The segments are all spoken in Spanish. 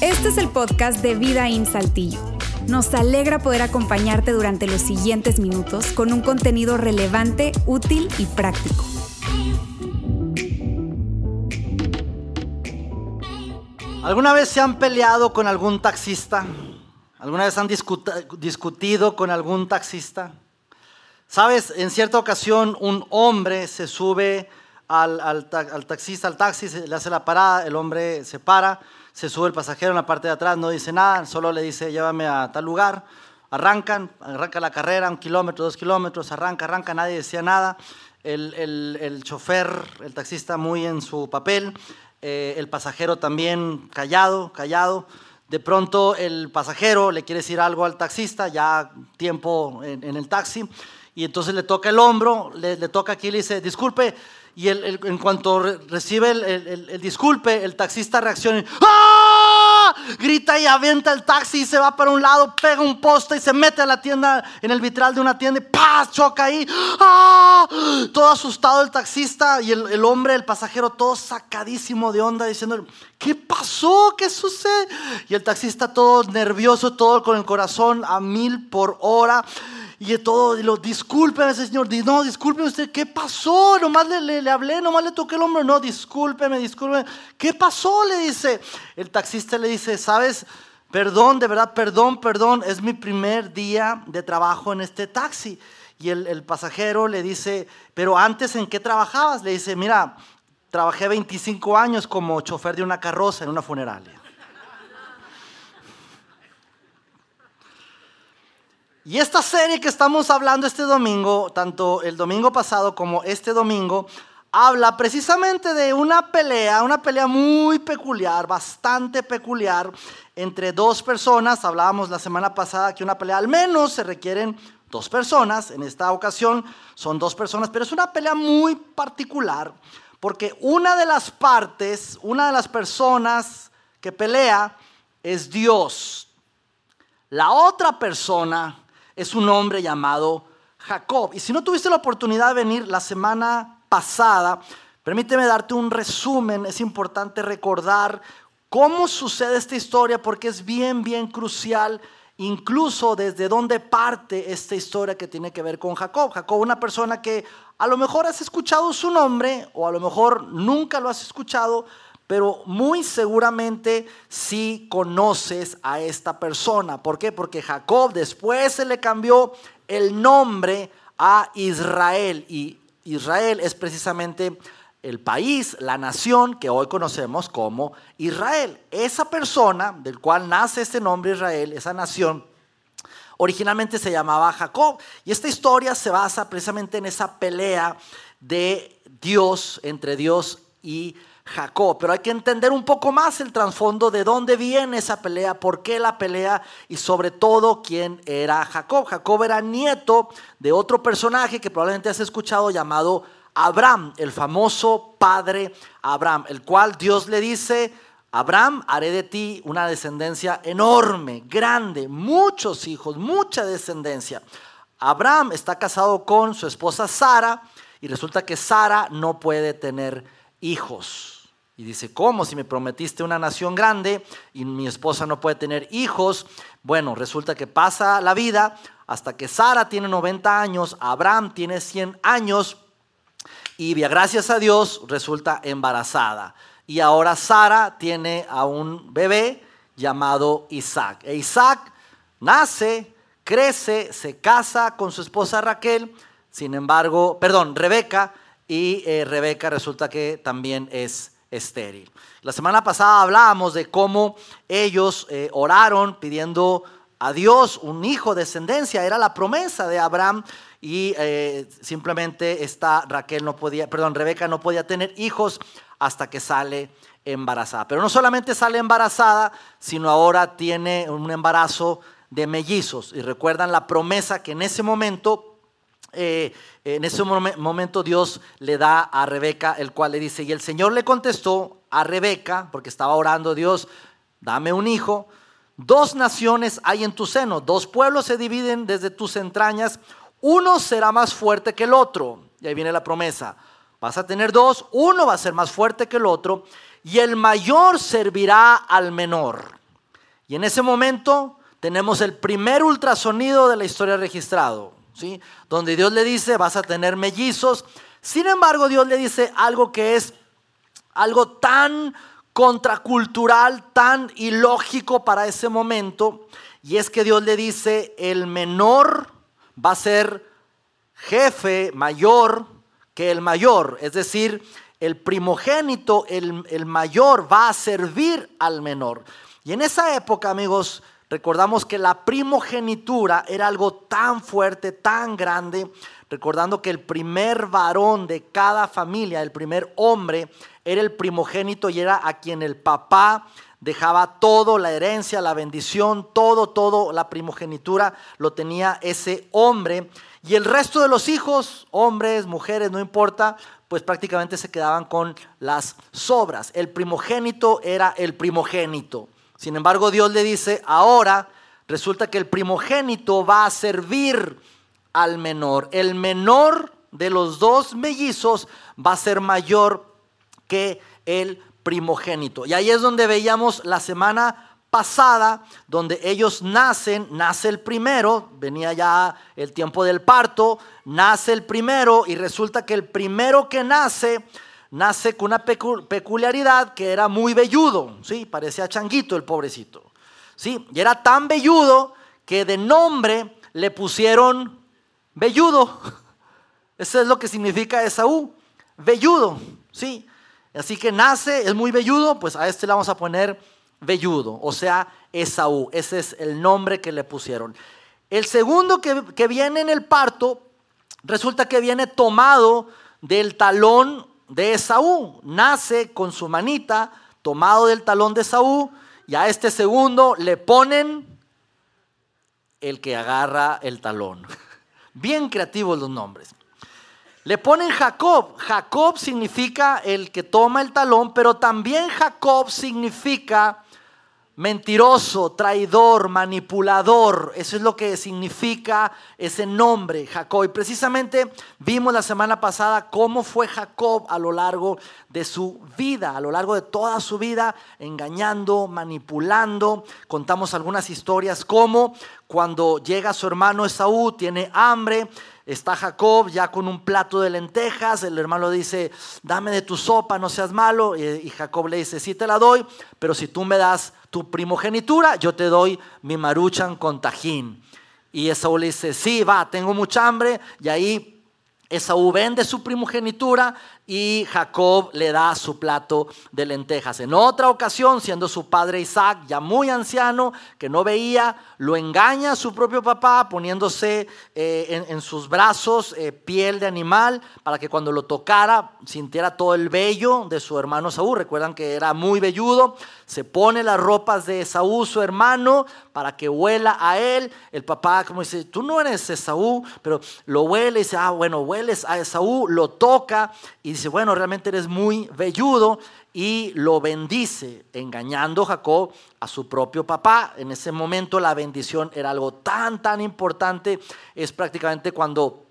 Este es el podcast de Vida en Saltillo. Nos alegra poder acompañarte durante los siguientes minutos con un contenido relevante, útil y práctico. ¿Alguna vez se han peleado con algún taxista? ¿Alguna vez han discutido con algún taxista? Sabes, en cierta ocasión un hombre se sube al, taxista, al taxi, le hace la parada, el hombre se para, se sube el pasajero en la parte de atrás, no dice nada, solo le dice llévame a tal lugar. Arrancan, arranca la carrera, un kilómetro, dos kilómetros, arranca, arranca, nadie decía nada. El, el chofer, el taxista muy en su papel, eh, el pasajero también callado, callado. De pronto el pasajero le quiere decir algo al taxista, ya tiempo en, el taxi, y entonces le toca el hombro, le, le toca aquí y le dice, disculpe, y en cuanto recibe el, disculpe, el taxista reacciona, ¡Ah! grita y avienta el taxi y se va para un lado, pega un poste y se mete a la tienda, en el vitral de una tienda y choca ahí. ¡Ah! Todo asustado el taxista y el, hombre, el pasajero, todo sacadísimo de onda, diciendo, ¿qué pasó? ¿Qué sucede? Y el taxista todo nervioso, todo con el corazón a mil por hora. Y todo, y lo, discúlpeme, señor. No, discúlpeme usted, ¿qué pasó? Nomás le, le, hablé, nomás le toqué el hombro. No, discúlpeme, discúlpeme. ¿Qué pasó? Le dice. El taxista le dice, ¿sabes? Perdón, de verdad, perdón, perdón. Es mi primer día de trabajo en este taxi. Y el, el pasajero le dice, pero antes en qué trabajabas? Le dice, mira, trabajé 25 años como chofer de una carroza en una funeraria. Y esta serie que estamos hablando este domingo, tanto el domingo pasado como este domingo, habla precisamente de una pelea, una pelea muy peculiar, bastante peculiar, entre dos personas. Hablábamos la semana pasada que una pelea al menos se requieren dos personas. En esta ocasión son dos personas, pero es una pelea muy particular, porque una de las partes, una de las personas que pelea es Dios. La otra persona es un hombre llamado Jacob. Y si no tuviste la oportunidad de venir la semana pasada, permíteme darte un resumen. Es importante recordar cómo sucede esta historia porque es bien, bien crucial incluso desde dónde parte esta historia que tiene que ver con Jacob. Jacob, una persona que a lo mejor has escuchado su nombre o a lo mejor nunca lo has escuchado, pero muy seguramente sí conoces a esta persona. ¿Por qué? Porque Jacob después se le cambió el nombre a Israel y Israel es precisamente el país, la nación que hoy conocemos como Israel. Esa persona del cual nace este nombre Israel, esa nación, originalmente se llamaba Jacob. Y esta historia se basa precisamente en esa pelea de Dios, entre Dios y Jacob. Pero hay que entender un poco más el trasfondo de dónde viene esa pelea, por qué la pelea y sobre todo quién era Jacob. Jacob era nieto de otro personaje que probablemente has escuchado llamado Abraham, el famoso padre Abraham, el cual Dios le dice, Abraham, haré de ti una descendencia enorme, grande, muchos hijos, mucha descendencia. Abraham está casado con su esposa Sara y resulta que Sara no puede tener hijos. Y dice, ¿cómo? Si me prometiste una nación grande y mi esposa no puede tener hijos. Bueno, resulta que pasa la vida hasta que Sara tiene 90 años, Abraham tiene 100 años y gracias a Dios resulta embarazada. Y ahora Sara tiene a un bebé llamado Isaac. E Isaac nace, crece, se casa con su esposa Raquel, sin embargo, perdón, Rebeca, y eh, Rebeca resulta que también es estéril. La semana pasada hablábamos de cómo ellos eh, oraron pidiendo a Dios un hijo, descendencia, era la promesa de Abraham y eh, simplemente esta Raquel no podía, perdón, Rebeca no podía tener hijos hasta que sale embarazada. Pero no solamente sale embarazada, sino ahora tiene un embarazo de mellizos. Y recuerdan la promesa que en ese momento eh, en ese momento Dios le da a Rebeca, el cual le dice, y el Señor le contestó a Rebeca, porque estaba orando Dios, dame un hijo, dos naciones hay en tu seno, dos pueblos se dividen desde tus entrañas, uno será más fuerte que el otro, y ahí viene la promesa, Vas a tener dos, uno va a ser más fuerte que el otro. Y el mayor servirá al menor. Y en ese momento tenemos el primer ultrasonido de la historia registrado, donde Dios le dice, vas a tener mellizos. Sin embargo, Dios le dice algo que es algo tan contracultural, tan ilógico para ese momento, y es que Dios le dice, el menor va a ser jefe mayor que el mayor, es decir, el primogénito, el mayor, va a servir al menor. Y en esa época, amigos, recordamos que la primogenitura era algo tan fuerte, tan grande, recordando que el primer varón de cada familia, el primer hombre, era el primogénito y era a quien el papá dejaba todo, la herencia, la bendición, todo, todo, la primogenitura lo tenía ese hombre. Y el resto de los hijos, hombres, mujeres, no importa, pues prácticamente se quedaban con las sobras. El primogénito era el primogénito. Sin embargo, Dios le dice, ahora resulta que el primogénito va a servir al menor. El menor de los dos mellizos va a ser mayor que el primogénito. Y ahí es donde veíamos la semana pasada, donde ellos nacen, nace el primero, venía ya el tiempo del parto, nace el primero y resulta que el primero que nace, nace con una peculiaridad que era muy velludo, ¿sí? parecía changuito el pobrecito. ¿sí? Y era tan velludo que de nombre le pusieron velludo. Eso es lo que significa Esaú, velludo, ¿sí? Así que nace, es muy velludo, pues a este le vamos a poner velludo, o sea, Esaú. Ese es el nombre que le pusieron. El segundo que, que viene en el parto, resulta que viene tomado del talón de Esaú. Nace con su manita, tomado del talón de Esaú, y a este segundo le ponen el que agarra el talón. Bien creativos los nombres. Le ponen Jacob. Jacob significa el que toma el talón, pero también Jacob significa mentiroso, traidor, manipulador. Eso es lo que significa ese nombre, Jacob. Y precisamente vimos la semana pasada cómo fue Jacob a lo largo de su vida, a lo largo de toda su vida, engañando, manipulando. Contamos algunas historias como cuando llega su hermano Esaú, tiene hambre Está Jacob ya con un plato de lentejas, el hermano dice, dame de tu sopa, no seas malo. Y Jacob le dice, sí te la doy, pero si tú me das tu primogenitura, yo te doy mi maruchan con tajín. Y Esaú le dice, sí, va, tengo mucha hambre. Y ahí Esaú vende su primogenitura y Jacob le da su plato de lentejas. En otra ocasión, siendo su padre Isaac ya muy anciano, que no veía, lo engaña a su propio papá poniéndose eh, en, sus brazos eh, piel de animal para que cuando lo tocara sintiera todo el vello de su hermano Saúl. Recuerdan que era muy velludo. Se pone las ropas de Saúl, su hermano, para que huela a él. El papá como dice, tú no eres Esaú, pero lo huele y dice, ah, bueno, hueles a Esaú, lo toca y dice, bueno, realmente eres muy velludo y lo bendice, engañando Jacob a su propio papá. En ese momento la bendición era algo tan, tan importante, es prácticamente cuando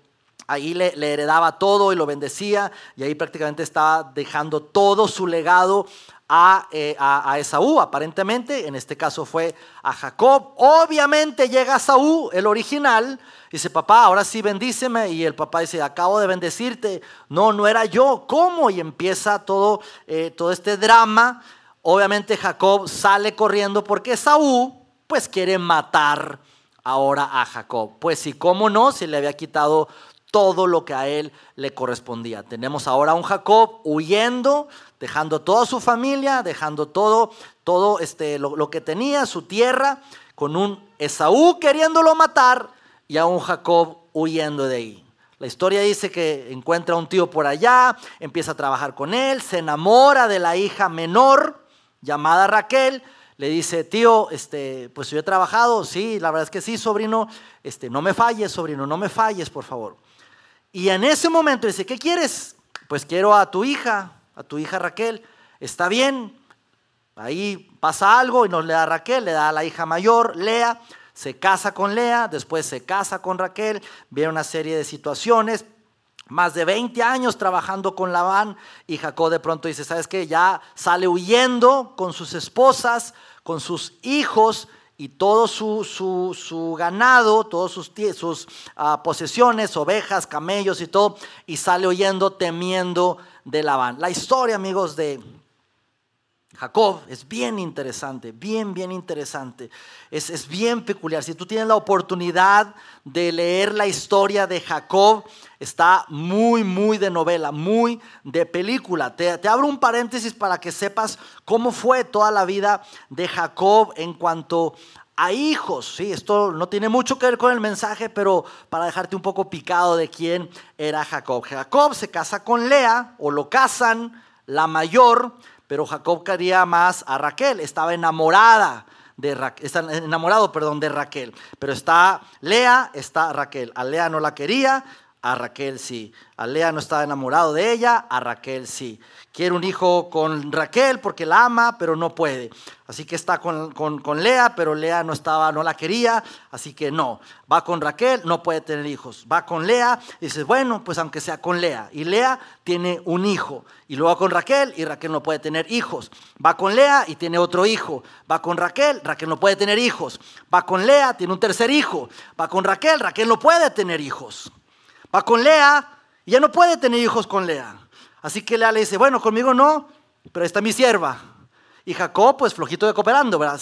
ahí le, heredaba todo y lo bendecía y ahí prácticamente estaba dejando todo su legado a, eh, a, a, Esaú, aparentemente, en este caso fue a Jacob. Obviamente llega Saúl, el original, Dice, papá, ahora sí bendíceme. Y el papá dice, acabo de bendecirte. No, no era yo. ¿Cómo? Y empieza todo, eh, todo este drama. Obviamente Jacob sale corriendo porque Saúl, pues quiere matar ahora a Jacob. Pues sí, cómo no, si le había quitado todo lo que a él le correspondía. Tenemos ahora a un Jacob huyendo, dejando toda su familia, dejando todo, todo este, lo, lo que tenía, su tierra, con un Esaú queriéndolo matar y a un Jacob huyendo de ahí. La historia dice que encuentra a un tío por allá, empieza a trabajar con él, se enamora de la hija menor llamada Raquel, le dice, tío, este, pues yo he trabajado, sí, la verdad es que sí, sobrino, este, no me falles, sobrino, no me falles, por favor. Y en ese momento dice, ¿qué quieres? Pues quiero a tu hija, a tu hija Raquel. Está bien, ahí pasa algo y nos le da Raquel, le da a la hija mayor, Lea se casa con Lea, después se casa con Raquel, viene una serie de situaciones. Más de 20 años trabajando con Labán y Jacob de pronto dice, ¿sabes qué? Ya sale huyendo con sus esposas, con sus hijos y todo su, ganado, todas sus, sus ah, posesiones, ovejas, camellos y todo, y sale huyendo temiendo de Labán. La historia, amigos, de, Jacob es bien interesante, bien, bien interesante. Es, es, bien peculiar. Si tú tienes la oportunidad de leer la historia de Jacob, está muy, muy de novela, muy de película. Te, te abro un paréntesis para que sepas cómo fue toda la vida de Jacob en cuanto a hijos. Sí, esto no tiene mucho que ver con el mensaje, pero para dejarte un poco picado de quién era Jacob. Jacob se casa con Lea o lo casan, la mayor pero Jacob quería más a Raquel, estaba enamorada de Raquel, está enamorado, perdón, de Raquel. Pero está Lea, está Raquel. A Lea no la quería, a Raquel sí. A Lea no estaba enamorado de ella, a Raquel sí. Quiere un hijo con Raquel porque la ama, pero no puede. Así que está con, con, Lea, pero Lea no estaba, no la quería, así que no. Va con Raquel, no puede tener hijos. Va con Lea, y dice, bueno, pues aunque sea con Lea. Y Lea tiene un hijo. Y luego va con Raquel, y Raquel no puede tener hijos. Va con Lea y tiene otro hijo. Va con Raquel, Raquel no puede tener hijos. Va con Lea, tiene un tercer hijo. Va con Raquel, Raquel no puede tener hijos. Va con Lea y ya no puede tener hijos con Lea. Así que Lea le dice, bueno, conmigo no, pero está mi sierva. Y Jacob, pues flojito de cooperando, ¿verdad?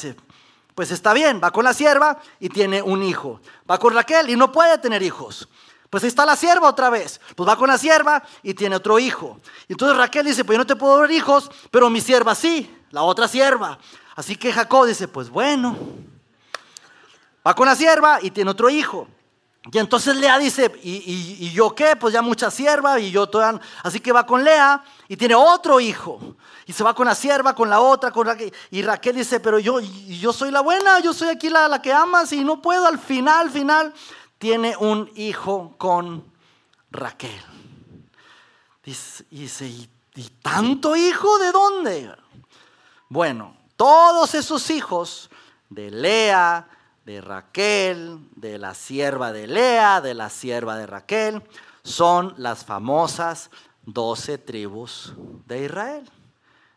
pues está bien, va con la sierva y tiene un hijo. Va con Raquel y no puede tener hijos. Pues ahí está la sierva otra vez. Pues va con la sierva y tiene otro hijo. Y entonces Raquel dice, pues yo no te puedo dar hijos, pero mi sierva sí, la otra sierva. Así que Jacob dice, pues bueno. Va con la sierva y tiene otro hijo. Y entonces Lea dice, ¿y, yo qué? Pues ya mucha sierva y yo toda... Así que va con Lea y tiene otro hijo. Y se va con la sierva, con la otra, con Raquel. Y Raquel dice, pero yo, yo soy la buena, yo soy aquí la, la que amas y no puedo. Al final, al final, tiene un hijo con Raquel. Dice, dice ¿y, ¿y tanto hijo de dónde? Bueno, todos esos hijos de Lea, de Raquel, de la sierva de Lea, de la sierva de Raquel, son las famosas doce tribus de Israel.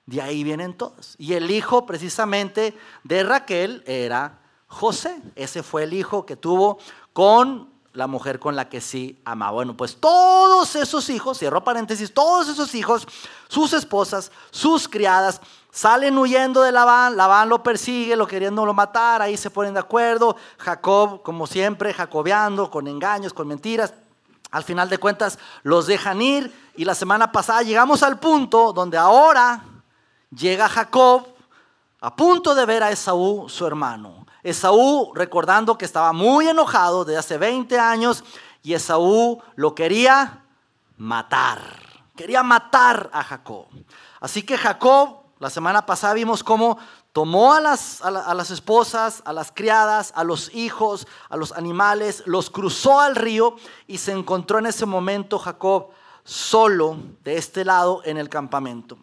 De ahí vienen todas. Y el hijo precisamente de Raquel era José. Ese fue el hijo que tuvo con la mujer con la que sí amaba. Bueno, pues todos esos hijos, cierro paréntesis, todos esos hijos, sus esposas, sus criadas, Salen huyendo de Labán, Labán lo persigue, lo queriéndolo matar, ahí se ponen de acuerdo. Jacob, como siempre, jacobeando con engaños, con mentiras. Al final de cuentas, los dejan ir. Y la semana pasada llegamos al punto donde ahora llega Jacob a punto de ver a Esaú, su hermano. Esaú recordando que estaba muy enojado de hace 20 años y Esaú lo quería matar. Quería matar a Jacob. Así que Jacob la semana pasada vimos cómo tomó a las, a, las, esposas, a las criadas, a los hijos, a los animales, los cruzó al río y se encontró en ese momento Jacob solo de este lado en el campamento.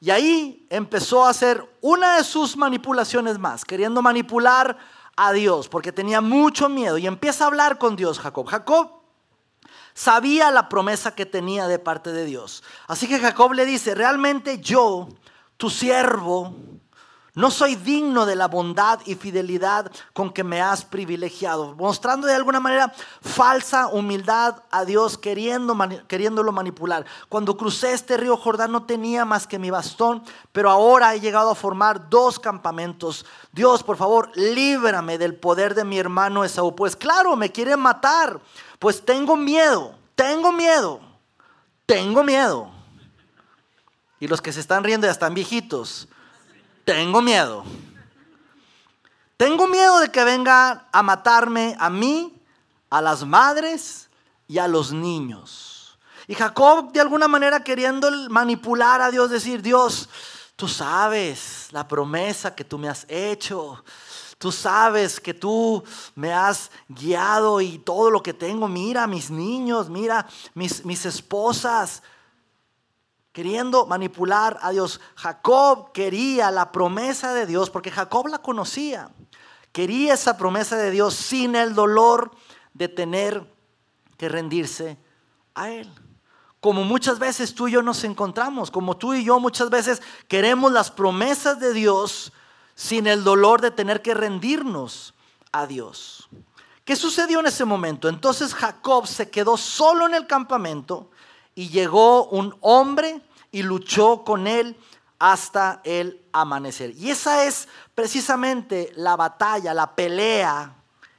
Y ahí empezó a hacer una de sus manipulaciones más, queriendo manipular a Dios, porque tenía mucho miedo. Y empieza a hablar con Dios Jacob. Jacob sabía la promesa que tenía de parte de Dios. Así que Jacob le dice, realmente yo tu siervo, no soy digno de la bondad y fidelidad con que me has privilegiado, mostrando de alguna manera falsa humildad a Dios, queriéndolo manipular. Cuando crucé este río Jordán no tenía más que mi bastón, pero ahora he llegado a formar dos campamentos. Dios, por favor, líbrame del poder de mi hermano Esaú. Pues claro, me quiere matar, pues tengo miedo, tengo miedo, tengo miedo. Y los que se están riendo ya están viejitos. Tengo miedo. Tengo miedo de que venga a matarme a mí, a las madres y a los niños. Y Jacob de alguna manera queriendo manipular a Dios, decir, Dios, tú sabes la promesa que tú me has hecho. Tú sabes que tú me has guiado y todo lo que tengo, mira mis niños, mira mis, mis esposas, queriendo manipular a Dios. Jacob quería la promesa de Dios porque Jacob la conocía. Quería esa promesa de Dios sin el dolor de tener que rendirse a Él. como muchas veces tú y yo nos encontramos, como tú y yo muchas veces queremos las promesas de Dios sin el dolor de tener que rendirnos a Dios. ¿Qué sucedió en ese momento? Entonces Jacob se quedó solo en el campamento y llegó un hombre y luchó con él hasta el amanecer. Y esa es precisamente la batalla, la pelea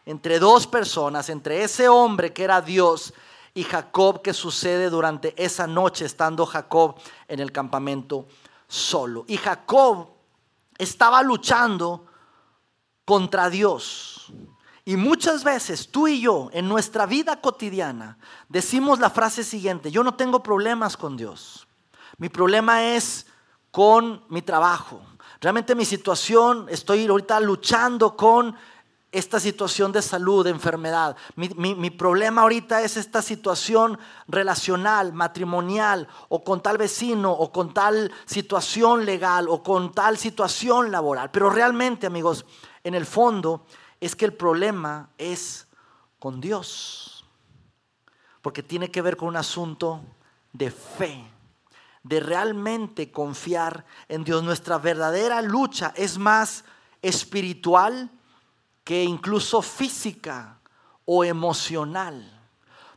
entre dos personas, entre ese hombre que era Dios y Jacob que sucede durante esa noche estando Jacob en el campamento solo. Y Jacob estaba luchando contra Dios. Y muchas veces tú y yo en nuestra vida cotidiana decimos la frase siguiente, yo no tengo problemas con Dios. Mi problema es con mi trabajo. Realmente mi situación, estoy ahorita luchando con esta situación de salud, de enfermedad. Mi, problema ahorita es esta situación relacional, matrimonial, o con tal vecino, o con tal situación legal, o con tal situación laboral. Pero realmente, amigos, en el fondo es que el problema es con Dios. Porque tiene que ver con un asunto de fe, de realmente confiar en Dios. Nuestra verdadera lucha es más espiritual que incluso física o emocional.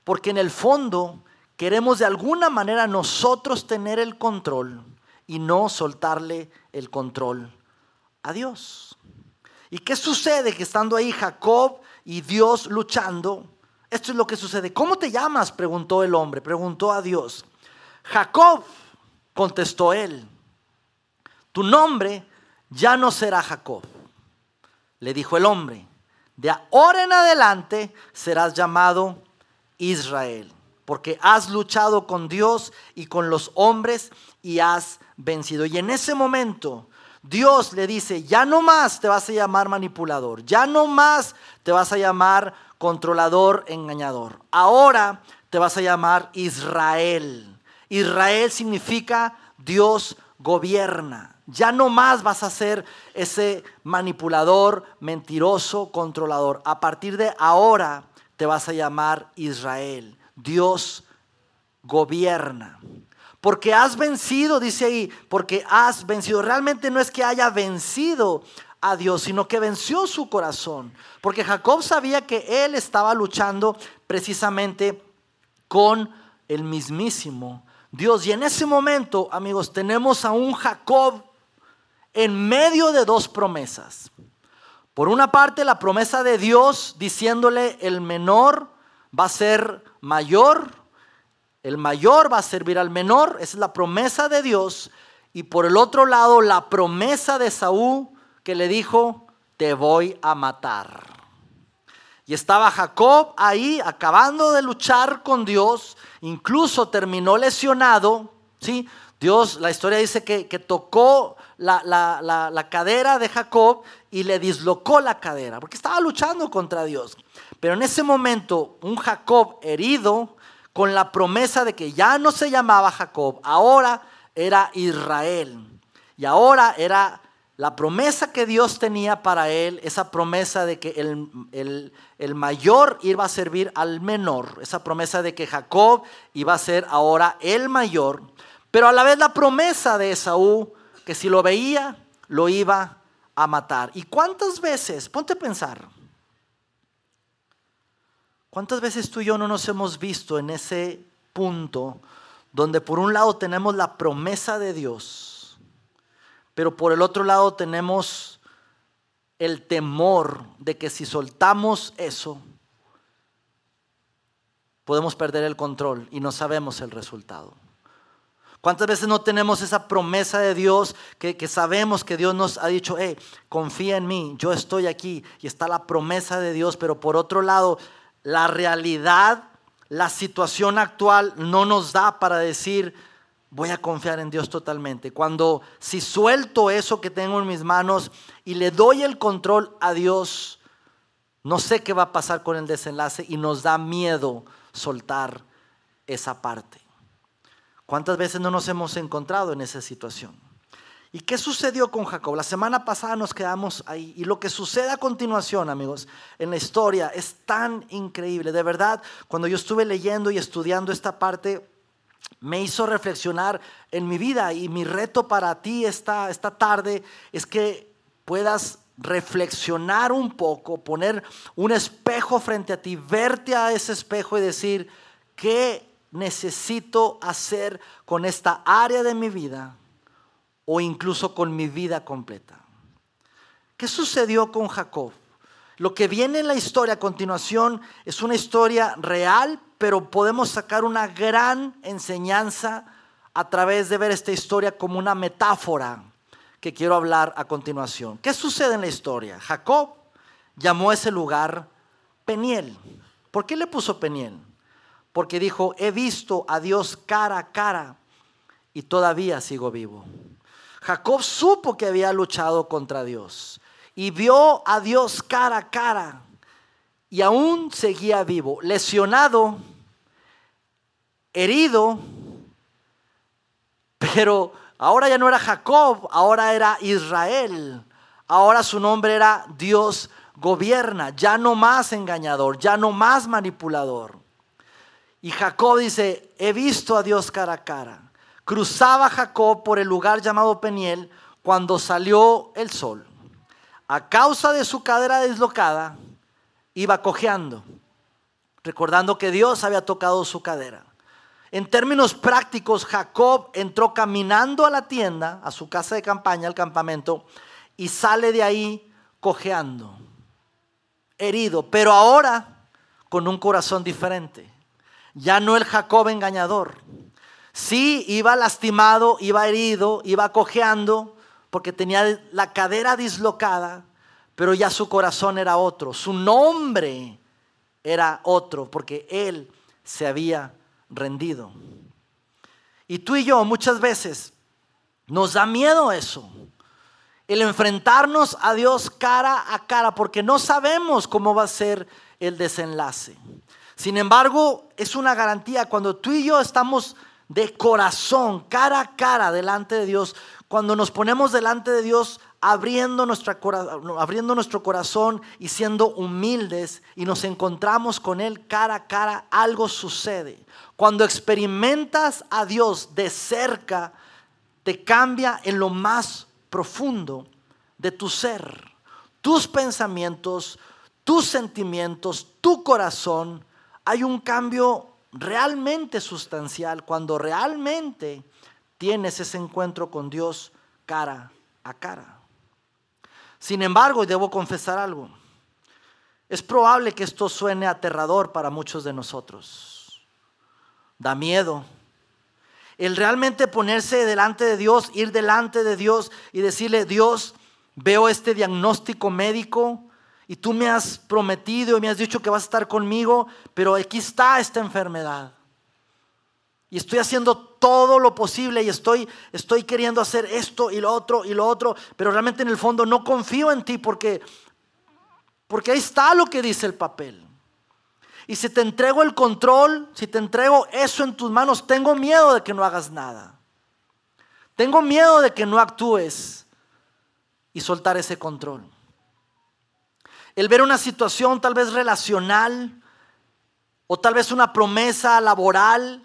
Porque en el fondo queremos de alguna manera nosotros tener el control y no soltarle el control a Dios. ¿Y qué sucede que estando ahí Jacob y Dios luchando? Esto es lo que sucede. ¿Cómo te llamas? preguntó el hombre, preguntó a Dios. Jacob, contestó él, tu nombre ya no será Jacob le dijo el hombre, de ahora en adelante serás llamado Israel, porque has luchado con Dios y con los hombres y has vencido. Y en ese momento Dios le dice, ya no más te vas a llamar manipulador, ya no más te vas a llamar controlador, engañador. Ahora te vas a llamar Israel. Israel significa Dios gobierna. Ya no más vas a ser ese manipulador, mentiroso, controlador. A partir de ahora te vas a llamar Israel. Dios gobierna. Porque has vencido, dice ahí, porque has vencido. Realmente no es que haya vencido a Dios, sino que venció su corazón. Porque Jacob sabía que él estaba luchando precisamente con el mismísimo Dios. Y en ese momento, amigos, tenemos a un Jacob en medio de dos promesas. Por una parte, la promesa de Dios diciéndole el menor va a ser mayor, el mayor va a servir al menor, esa es la promesa de Dios. Y por el otro lado, la promesa de Saúl que le dijo, te voy a matar. Y estaba Jacob ahí acabando de luchar con Dios, incluso terminó lesionado, ¿sí? Dios, la historia dice que, tocó la, la, cadera de Jacob y le dislocó la cadera, porque estaba luchando contra Dios. Pero en ese momento, un Jacob herido, con la promesa de que ya no se llamaba Jacob, ahora era Israel. Y ahora era la promesa que Dios tenía para él, esa promesa de que el, el, mayor iba a servir al menor, esa promesa de que Jacob iba a ser ahora el mayor. Pero a la vez la promesa de Esaú, que si lo veía, lo iba a matar. ¿Y cuántas veces, ponte a pensar, cuántas veces tú y yo no nos hemos visto en ese punto donde por un lado tenemos la promesa de Dios, pero por el otro lado tenemos el temor de que si soltamos eso, podemos perder el control y no sabemos el resultado. ¿Cuántas veces no tenemos esa promesa de Dios que, sabemos que Dios nos ha dicho, hey, confía en mí, yo estoy aquí y está la promesa de Dios, pero por otro lado, la realidad, la situación actual no nos da para decir, voy a confiar en Dios totalmente. Cuando si suelto eso que tengo en mis manos y le doy el control a Dios, no sé qué va a pasar con el desenlace y nos da miedo soltar esa parte. ¿Cuántas veces no nos hemos encontrado en esa situación? ¿Y qué sucedió con Jacob? La semana pasada nos quedamos ahí. Y lo que sucede a continuación, amigos, en la historia es tan increíble. De verdad, cuando yo estuve leyendo y estudiando esta parte, me hizo reflexionar en mi vida y mi reto para ti esta, esta tarde es que puedas reflexionar un poco, poner un espejo frente a ti, verte a ese espejo y decir, ¿qué necesito hacer con esta área de mi vida o incluso con mi vida completa? ¿Qué sucedió con Jacob? Lo que viene en la historia a continuación es una historia real, pero podemos sacar una gran enseñanza a través de ver esta historia como una metáfora que quiero hablar a continuación. ¿Qué sucede en la historia? Jacob llamó a ese lugar Peniel. ¿Por qué le puso Peniel? Porque dijo, he visto a Dios cara a cara y todavía sigo vivo. Jacob supo que había luchado contra Dios y vio a Dios cara a cara y aún seguía vivo, lesionado, herido, pero ahora ya no era Jacob, ahora era Israel. Ahora su nombre era Dios gobierna, ya no más engañador, ya no más manipulador. Y Jacob dice, he visto a Dios cara a cara. Cruzaba Jacob por el lugar llamado Peniel cuando salió el sol a causa de su cadera deslocada, iba cojeando, recordando que Dios había tocado su cadera. En términos prácticos, Jacob entró caminando a la tienda, a su casa de campaña, al campamento, y sale de ahí cojeando, herido, pero ahora con un corazón diferente. Ya no el Jacob engañador. Sí, iba lastimado, iba herido, iba cojeando, porque tenía la cadera dislocada, pero ya su corazón era otro, su nombre era otro, porque él se había rendido. Y tú y yo muchas veces nos da miedo eso, el enfrentarnos a Dios cara a cara, porque no sabemos cómo va a ser el desenlace. Sin embargo, es una garantía cuando tú y yo estamos de corazón, cara a cara delante de Dios, cuando nos ponemos delante de Dios abriendo, nuestra, abriendo nuestro corazón y siendo humildes y nos encontramos con Él cara a cara, algo sucede. Cuando experimentas a Dios de cerca, te cambia en lo más profundo de tu ser. Tus pensamientos, tus sentimientos, tu corazón, hay un cambio realmente sustancial cuando realmente tienes ese encuentro con Dios cara a cara. Sin embargo, debo confesar algo, es probable que esto suene aterrador para muchos de nosotros. Da miedo. El realmente ponerse delante de Dios, ir delante de Dios y decirle, Dios, veo este diagnóstico médico y tú me has prometido y me has dicho que vas a estar conmigo, pero aquí está esta enfermedad. Y estoy haciendo todo lo posible y estoy, estoy queriendo hacer esto y lo otro y lo otro, pero realmente en el fondo no confío en ti porque, porque ahí está lo que dice el papel. Y si te entrego el control, si te entrego eso en tus manos, tengo miedo de que no hagas nada. Tengo miedo de que no actúes y soltar ese control. El ver una situación tal vez relacional o tal vez una promesa laboral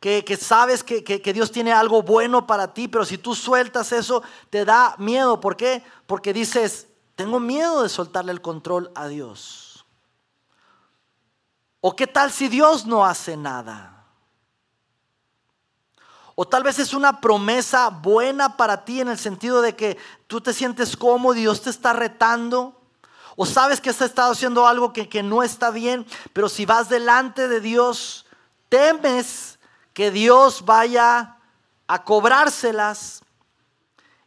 que, sabes que, Dios tiene algo bueno para ti, pero si tú sueltas eso, te da miedo. ¿Por qué? Porque dices, tengo miedo de soltarle el control a Dios. ¿O qué tal si Dios no hace nada? O tal vez es una promesa buena para ti en el sentido de que tú te sientes cómodo Dios te está retando. O sabes que has estado haciendo algo que no está bien, pero si vas delante de Dios, temes que Dios vaya a cobrárselas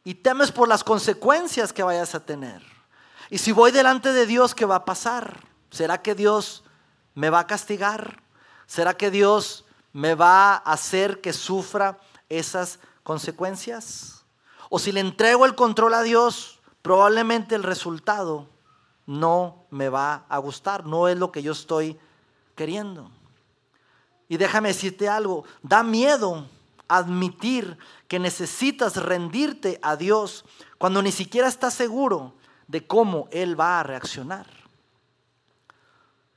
y temes por las consecuencias que vayas a tener. Y si voy delante de Dios, ¿qué va a pasar? ¿Será que Dios me va a castigar? ¿Será que Dios me va a hacer que sufra esas consecuencias? O si le entrego el control a Dios, probablemente el resultado no me va a gustar, no es lo que yo estoy queriendo. Y déjame decirte algo, da miedo admitir que necesitas rendirte a Dios cuando ni siquiera estás seguro de cómo Él va a reaccionar.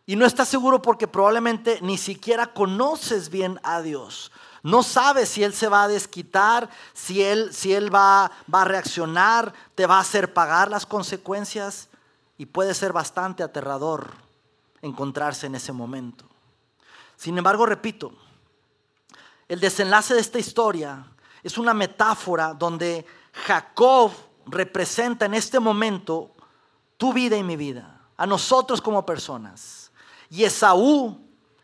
Y no estás seguro porque probablemente ni siquiera conoces bien a Dios. No sabe si él se va a desquitar, si él, si él va, va a reaccionar, te va a hacer pagar las consecuencias y puede ser bastante aterrador encontrarse en ese momento. Sin embargo, repito, el desenlace de esta historia es una metáfora donde Jacob representa en este momento tu vida y mi vida, a nosotros como personas. Y Esaú,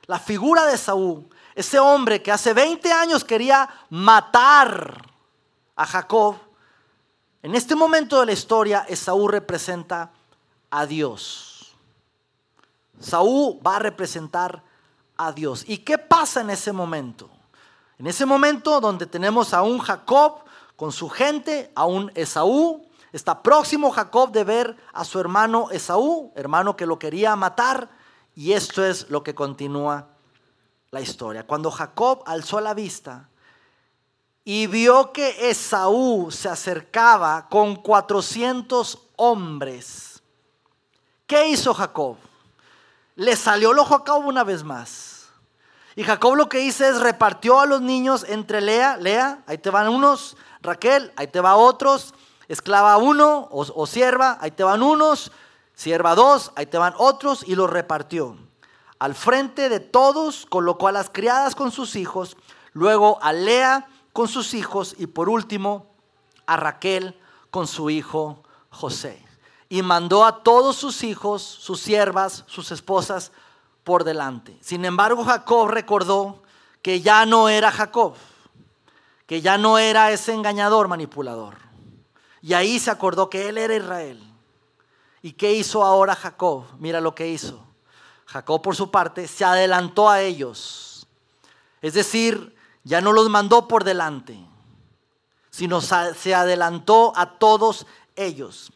la figura de Esaú, ese hombre que hace 20 años quería matar a Jacob, en este momento de la historia Esaú representa a Dios. Saúl va a representar a Dios. ¿Y qué pasa en ese momento? En ese momento donde tenemos a un Jacob con su gente, a un Esaú, está próximo Jacob de ver a su hermano Esaú, hermano que lo quería matar, y esto es lo que continúa la historia. Cuando Jacob alzó la vista y vio que Esaú se acercaba con 400 hombres, ¿qué hizo Jacob? Le salió el ojo a Jacob una vez más. Y Jacob lo que hizo es repartió a los niños entre Lea, Lea, ahí te van unos, Raquel, ahí te va otros, esclava uno o, o sierva, ahí te van unos, sierva dos, ahí te van otros, y los repartió. Al frente de todos colocó a las criadas con sus hijos, luego a Lea con sus hijos y por último a Raquel con su hijo José. Y mandó a todos sus hijos, sus siervas, sus esposas, por delante. Sin embargo, Jacob recordó que ya no era Jacob, que ya no era ese engañador manipulador. Y ahí se acordó que él era Israel. ¿Y qué hizo ahora Jacob? Mira lo que hizo. Jacob, por su parte, se adelantó a ellos. Es decir, ya no los mandó por delante, sino se adelantó a todos ellos,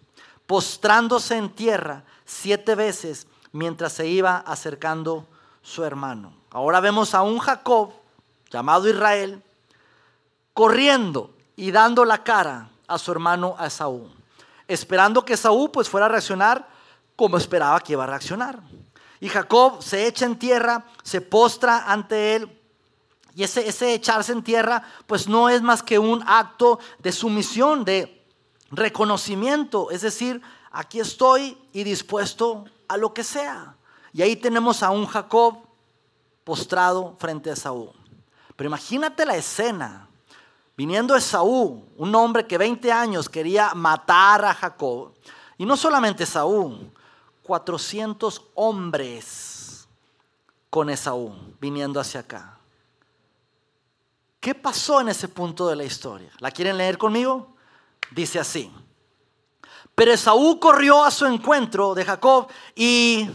postrándose en tierra siete veces mientras se iba acercando su hermano. Ahora vemos a un Jacob llamado Israel corriendo y dando la cara a su hermano a Esaú, esperando que Esaú pues fuera a reaccionar como esperaba que iba a reaccionar. Y Jacob se echa en tierra, se postra ante él. Y ese, ese echarse en tierra pues no es más que un acto de sumisión, de reconocimiento. Es decir, aquí estoy y dispuesto a lo que sea. Y ahí tenemos a un Jacob postrado frente a Esaú. Pero imagínate la escena. Viniendo Esaú, un hombre que 20 años quería matar a Jacob. Y no solamente Esaú, 400 hombres con Esaú viniendo hacia acá. ¿Qué pasó en ese punto de la historia? ¿La quieren leer conmigo? Dice así. Pero Esaú corrió a su encuentro de Jacob y...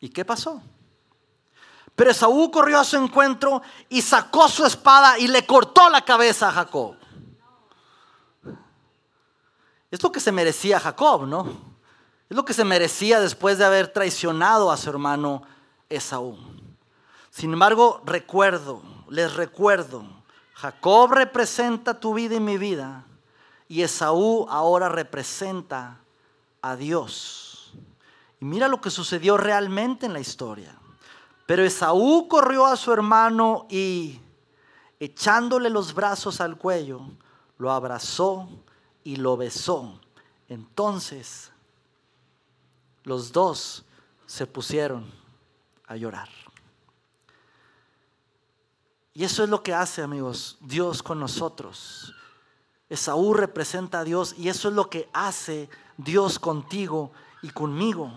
¿Y qué pasó? Pero Esaú corrió a su encuentro y sacó su espada y le cortó la cabeza a Jacob. Es lo que se merecía Jacob, ¿no? Es lo que se merecía después de haber traicionado a su hermano Esaú. Sin embargo, recuerdo, les recuerdo Jacob representa tu vida y mi vida y Esaú ahora representa a Dios. Y mira lo que sucedió realmente en la historia. Pero Esaú corrió a su hermano y echándole los brazos al cuello, lo abrazó y lo besó. Entonces los dos se pusieron a llorar. Y eso es lo que hace, amigos, Dios con nosotros. Esaú representa a Dios y eso es lo que hace Dios contigo y conmigo.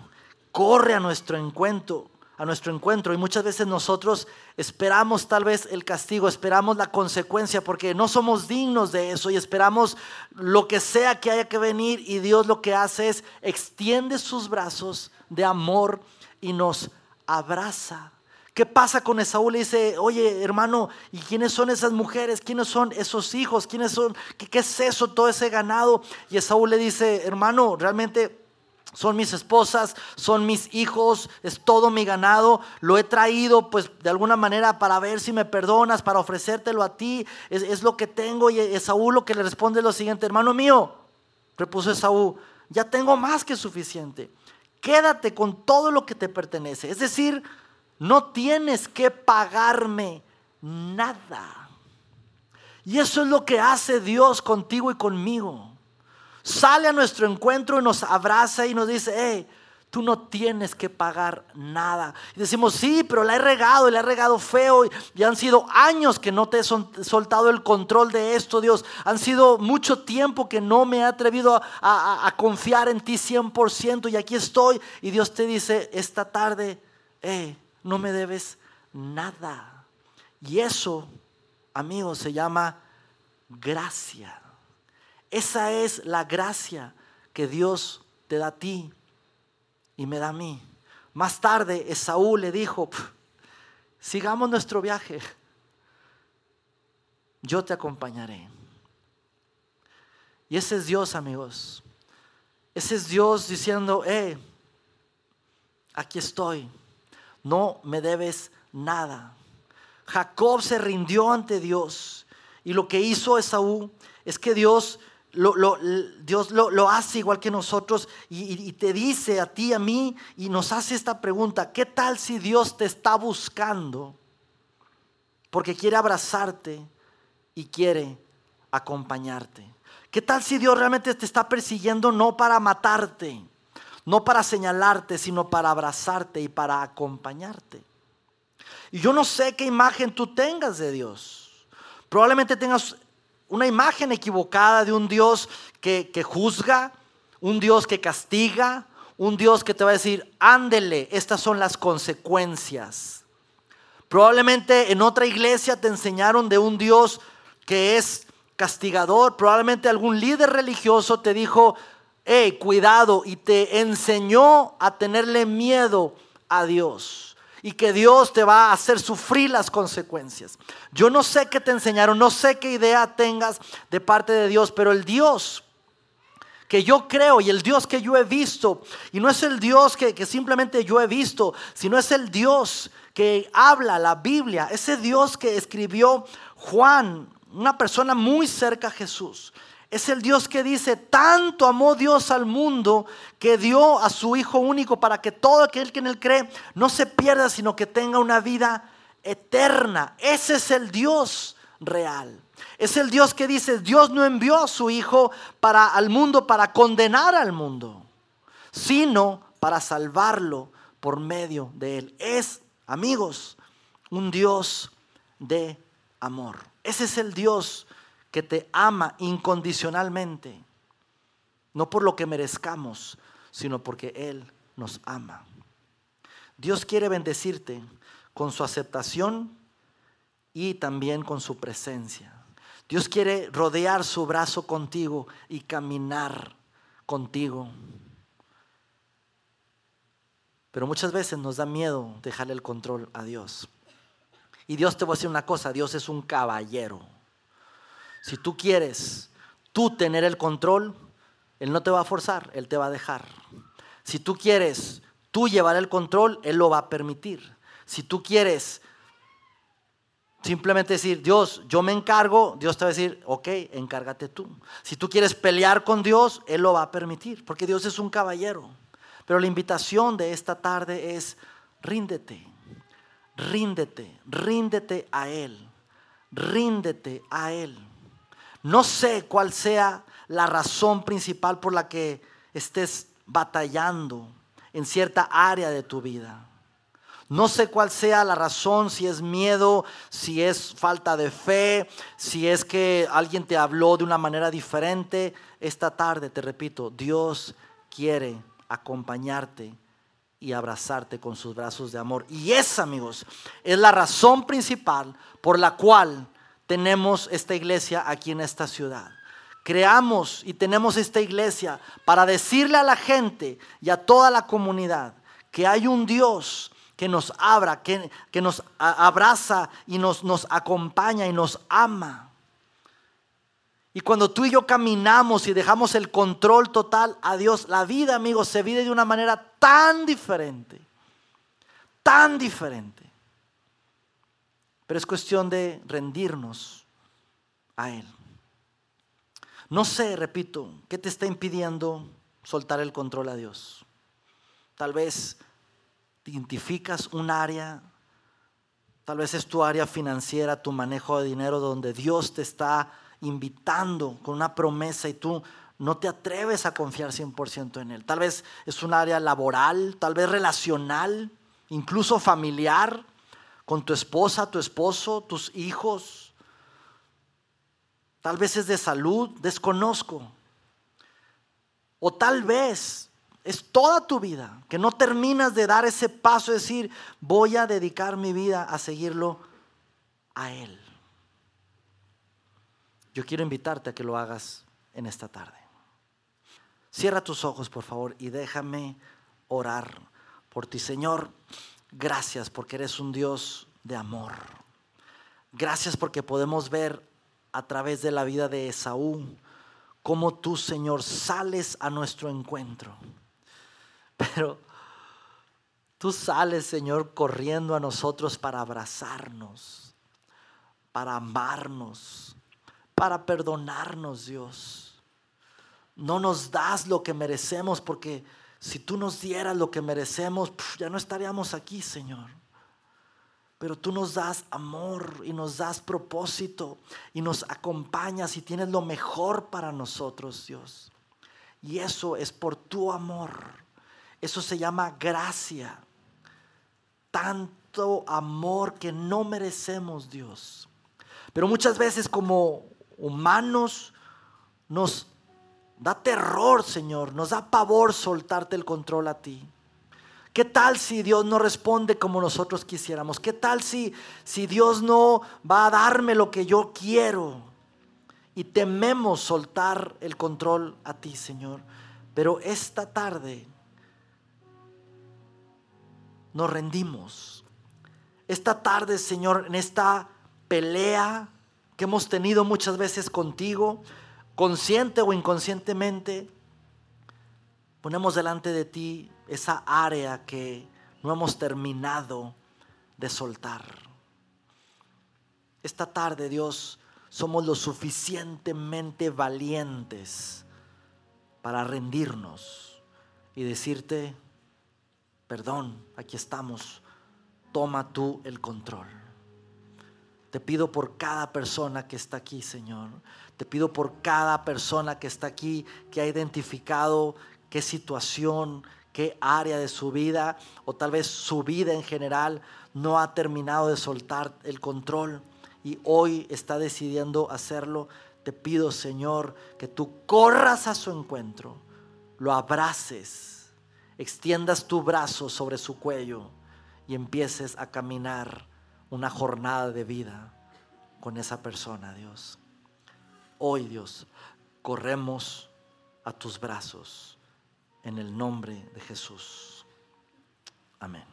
Corre a nuestro encuentro, a nuestro encuentro y muchas veces nosotros esperamos tal vez el castigo, esperamos la consecuencia porque no somos dignos de eso y esperamos lo que sea que haya que venir y Dios lo que hace es extiende sus brazos de amor y nos abraza. ¿Qué pasa con Esaú? Le dice, oye hermano, ¿y quiénes son esas mujeres? ¿Quiénes son esos hijos? ¿Quiénes son? ¿Qué, es eso, todo ese ganado? Y Esaú le dice, hermano, realmente son mis esposas, son mis hijos, es todo mi ganado. Lo he traído pues de alguna manera para ver si me perdonas, para ofrecértelo a ti. Es, es lo que tengo. Y Esaú lo que le responde es lo siguiente, hermano mío, repuso Esaú, ya tengo más que suficiente. Quédate con todo lo que te pertenece. Es decir, no tienes que pagarme nada. Y eso es lo que hace Dios contigo y conmigo. Sale a nuestro encuentro y nos abraza y nos dice, hey, Tú no tienes que pagar nada. Y decimos, sí, pero la he regado y la he regado feo. Y, han sido años que no te he soltado el control de esto, Dios. Han sido mucho tiempo que no me he atrevido a, confiar en ti 100%. Y aquí estoy. Y Dios te dice esta tarde, eh, no me debes nada. Y eso, amigos, se llama gracia. Esa es la gracia que Dios te da a ti y me da a mí. Más tarde Esaú le dijo, sigamos nuestro viaje, yo te acompañaré. Y ese es Dios, amigos. Ese es Dios diciendo, eh, aquí estoy, no me debes nada. Jacob se rindió ante Dios y lo que hizo Esaú es que Dios Dios lo, hace igual que nosotros y, y, te dice a ti, a mí, y nos hace esta pregunta, ¿qué tal si Dios te está buscando? Porque quiere abrazarte y quiere acompañarte. ¿Qué tal si Dios realmente te está persiguiendo no para matarte, no para señalarte, sino para abrazarte y para acompañarte? Y yo no sé qué imagen tú tengas de Dios. Probablemente tengas una imagen equivocada de un Dios que, juzga, un Dios que castiga, un Dios que te va a decir, ándele, estas son las consecuencias. Probablemente en otra iglesia te enseñaron de un Dios que es castigador. Probablemente algún líder religioso te dijo, hey, cuidado, y te enseñó a tenerle miedo a Dios y que Dios te va a hacer sufrir las consecuencias. Yo no sé qué te enseñaron, no sé qué idea tengas de parte de Dios, pero el Dios que yo creo y el Dios que yo he visto, y no es el Dios que, que simplemente yo he visto, sino es el Dios que habla la Biblia, ese Dios que escribió Juan, una persona muy cerca a Jesús. Es el Dios que dice, tanto amó Dios al mundo que dio a su Hijo único para que todo aquel que en él cree no se pierda, sino que tenga una vida eterna. Ese es el Dios real. Es el Dios que dice, Dios no envió a su Hijo para al mundo para condenar al mundo, sino para salvarlo por medio de él. Es, amigos, un Dios de amor. Ese es el Dios que te ama incondicionalmente, no por lo que merezcamos, sino porque Él nos ama. Dios quiere bendecirte con su aceptación y también con su presencia. Dios quiere rodear su brazo contigo y caminar contigo. Pero muchas veces nos da miedo dejarle el control a Dios. Y Dios te va a decir una cosa, Dios es un caballero. Si tú quieres tú tener el control, Él no te va a forzar, Él te va a dejar. Si tú quieres tú llevar el control, Él lo va a permitir. Si tú quieres simplemente decir, Dios, yo me encargo, Dios te va a decir, ok, encárgate tú. Si tú quieres pelear con Dios, Él lo va a permitir, porque Dios es un caballero. Pero la invitación de esta tarde es, ríndete, ríndete, ríndete a Él, ríndete a Él. No sé cuál sea la razón principal por la que estés batallando en cierta área de tu vida. No sé cuál sea la razón, si es miedo, si es falta de fe, si es que alguien te habló de una manera diferente. Esta tarde, te repito, Dios quiere acompañarte y abrazarte con sus brazos de amor. Y esa, amigos, es la razón principal por la cual tenemos esta iglesia aquí en esta ciudad. Creamos y tenemos esta iglesia para decirle a la gente y a toda la comunidad que hay un Dios que nos abra, que, que nos abraza y nos, nos acompaña y nos ama. Y cuando tú y yo caminamos y dejamos el control total a Dios, la vida, amigos, se vive de una manera tan diferente, tan diferente. Pero es cuestión de rendirnos a Él. No sé, repito, qué te está impidiendo soltar el control a Dios. Tal vez identificas un área Tal vez es tu área financiera, tu manejo de dinero, donde Dios te está invitando con una promesa y tú no te atreves a confiar 100% en Él. Tal vez es un área laboral, tal vez relacional, incluso familiar, con tu esposa, tu esposo, tus hijos. Tal vez es de salud, desconozco. O tal vez es toda tu vida que no terminas de dar ese paso, de decir, voy a dedicar mi vida a seguirlo a Él. Yo quiero invitarte a que lo hagas en esta tarde. Cierra tus ojos, por favor, y déjame orar por ti. Señor, gracias porque eres un Dios de amor. Gracias porque podemos ver a través de la vida de Esaú cómo tú, Señor, sales a nuestro encuentro. Pero tú sales, Señor, corriendo a nosotros para abrazarnos, para amarnos, para perdonarnos, Dios. No nos das lo que merecemos porque si tú nos dieras lo que merecemos, ya no estaríamos aquí, Señor. Pero tú nos das amor y nos das propósito y nos acompañas y tienes lo mejor para nosotros, Dios. Y eso es por tu amor. Eso se llama gracia. Tanto amor que no merecemos, Dios. Pero muchas veces como humanos nos da terror, Señor, nos da pavor soltarte el control a ti. ¿Qué tal si Dios no responde como nosotros quisiéramos? ¿Qué tal si, si Dios no va a darme lo que yo quiero? Y tememos soltar el control a ti, Señor. Pero esta tarde nos rendimos. Esta tarde, Señor, en esta pelea que hemos tenido muchas veces contigo, consciente o inconscientemente, ponemos delante de ti esa área que no hemos terminado de soltar. Esta tarde, Dios, somos lo suficientemente valientes para rendirnos y decirte, perdón, aquí estamos, toma tú el control. Te pido por cada persona que está aquí, Señor. Te pido por cada persona que está aquí, que ha identificado qué situación, qué área de su vida, o tal vez su vida en general, no ha terminado de soltar el control y hoy está decidiendo hacerlo. Te pido, Señor, que tú corras a su encuentro, lo abraces, extiendas tu brazo sobre su cuello y empieces a caminar una jornada de vida con esa persona, Dios. Hoy, Dios, corremos a tus brazos en el nombre de Jesús. Amén.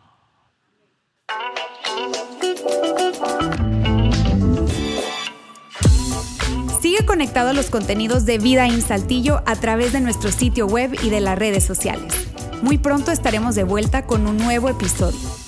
Sigue conectado a los contenidos de Vida en Saltillo a través de nuestro sitio web y de las redes sociales. Muy pronto estaremos de vuelta con un nuevo episodio.